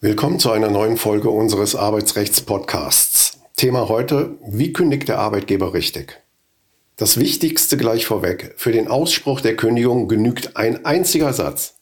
Willkommen zu einer neuen Folge unseres Arbeitsrechts-Podcasts. Thema heute, wie kündigt der Arbeitgeber richtig? Das Wichtigste gleich vorweg, für den Ausspruch der Kündigung genügt ein einziger Satz.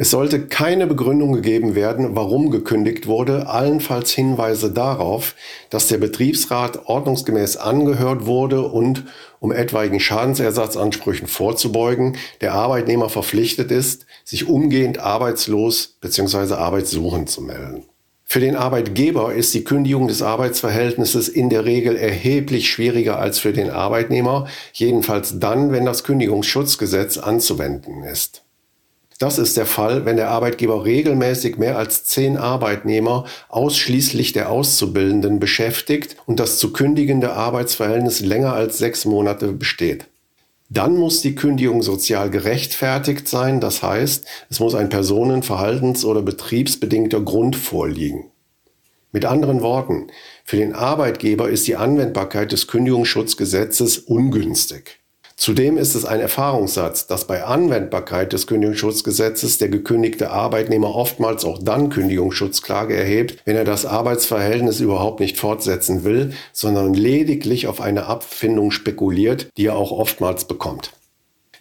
Es sollte keine Begründung gegeben werden, warum gekündigt wurde, allenfalls Hinweise darauf, dass der Betriebsrat ordnungsgemäß angehört wurde und, um etwaigen Schadensersatzansprüchen vorzubeugen, der Arbeitnehmer verpflichtet ist, sich umgehend arbeitslos bzw. arbeitssuchend zu melden. Für den Arbeitgeber ist die Kündigung des Arbeitsverhältnisses in der Regel erheblich schwieriger als für den Arbeitnehmer, jedenfalls dann, wenn das Kündigungsschutzgesetz anzuwenden ist. Das ist der Fall, wenn der Arbeitgeber regelmäßig mehr als zehn Arbeitnehmer ausschließlich der Auszubildenden beschäftigt und das zu kündigende Arbeitsverhältnis länger als sechs Monate besteht. Dann muss die Kündigung sozial gerechtfertigt sein, das heißt, es muss ein personen-, verhaltens- oder betriebsbedingter Grund vorliegen. Mit anderen Worten, für den Arbeitgeber ist die Anwendbarkeit des Kündigungsschutzgesetzes ungünstig. Zudem ist es ein Erfahrungssatz, dass bei Anwendbarkeit des Kündigungsschutzgesetzes der gekündigte Arbeitnehmer oftmals auch dann Kündigungsschutzklage erhebt, wenn er das Arbeitsverhältnis überhaupt nicht fortsetzen will, sondern lediglich auf eine Abfindung spekuliert, die er auch oftmals bekommt.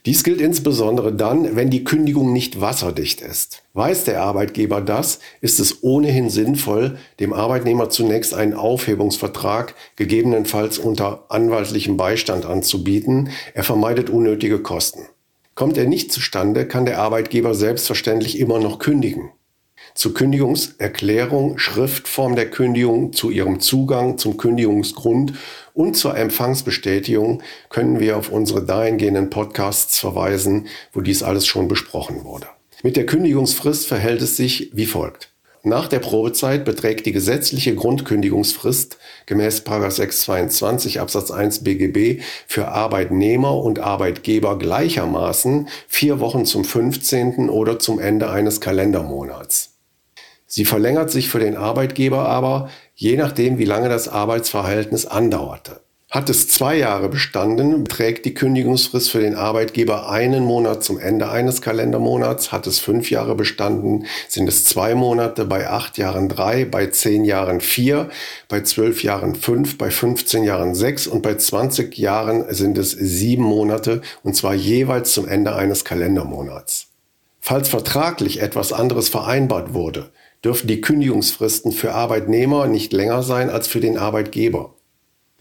Dies gilt insbesondere dann, wenn die Kündigung nicht wasserdicht ist. Weiß der Arbeitgeber das, ist es ohnehin sinnvoll, dem Arbeitnehmer zunächst einen Aufhebungsvertrag, gegebenenfalls unter anwaltlichem Beistand anzubieten. Er vermeidet unnötige Kosten. Kommt er nicht zustande, kann der Arbeitgeber selbstverständlich immer noch kündigen zur Kündigungserklärung, Schriftform der Kündigung, zu ihrem Zugang zum Kündigungsgrund und zur Empfangsbestätigung können wir auf unsere dahingehenden Podcasts verweisen, wo dies alles schon besprochen wurde. Mit der Kündigungsfrist verhält es sich wie folgt. Nach der Probezeit beträgt die gesetzliche Grundkündigungsfrist gemäß 622 Absatz 1 BGB für Arbeitnehmer und Arbeitgeber gleichermaßen vier Wochen zum 15. oder zum Ende eines Kalendermonats. Sie verlängert sich für den Arbeitgeber aber, je nachdem, wie lange das Arbeitsverhältnis andauerte. Hat es zwei Jahre bestanden, beträgt die Kündigungsfrist für den Arbeitgeber einen Monat zum Ende eines Kalendermonats. Hat es fünf Jahre bestanden, sind es zwei Monate, bei acht Jahren drei, bei zehn Jahren vier, bei zwölf Jahren fünf, bei 15 Jahren sechs und bei 20 Jahren sind es sieben Monate und zwar jeweils zum Ende eines Kalendermonats. Falls vertraglich etwas anderes vereinbart wurde, dürfen die Kündigungsfristen für Arbeitnehmer nicht länger sein als für den Arbeitgeber.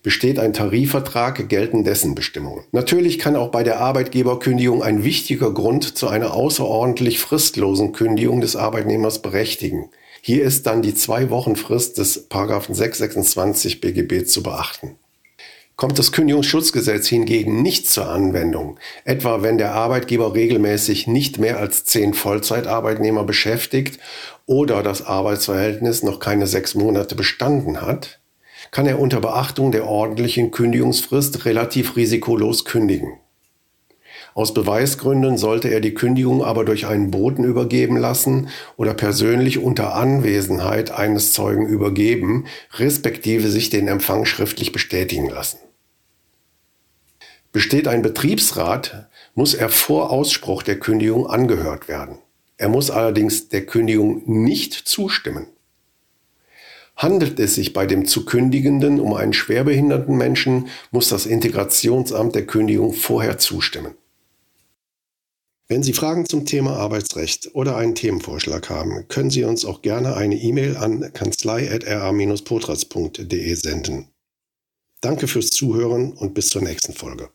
Besteht ein Tarifvertrag, gelten dessen Bestimmungen. Natürlich kann auch bei der Arbeitgeberkündigung ein wichtiger Grund zu einer außerordentlich fristlosen Kündigung des Arbeitnehmers berechtigen. Hier ist dann die zwei Wochen Frist des 626 BGB zu beachten. Kommt das Kündigungsschutzgesetz hingegen nicht zur Anwendung, etwa wenn der Arbeitgeber regelmäßig nicht mehr als zehn Vollzeitarbeitnehmer beschäftigt oder das Arbeitsverhältnis noch keine sechs Monate bestanden hat, kann er unter Beachtung der ordentlichen Kündigungsfrist relativ risikolos kündigen. Aus Beweisgründen sollte er die Kündigung aber durch einen Boten übergeben lassen oder persönlich unter Anwesenheit eines Zeugen übergeben, respektive sich den Empfang schriftlich bestätigen lassen. Besteht ein Betriebsrat, muss er vor Ausspruch der Kündigung angehört werden. Er muss allerdings der Kündigung nicht zustimmen. Handelt es sich bei dem zu kündigenden um einen schwerbehinderten Menschen, muss das Integrationsamt der Kündigung vorher zustimmen. Wenn Sie Fragen zum Thema Arbeitsrecht oder einen Themenvorschlag haben, können Sie uns auch gerne eine E-Mail an kanzlei.ra-potratz.de senden. Danke fürs Zuhören und bis zur nächsten Folge.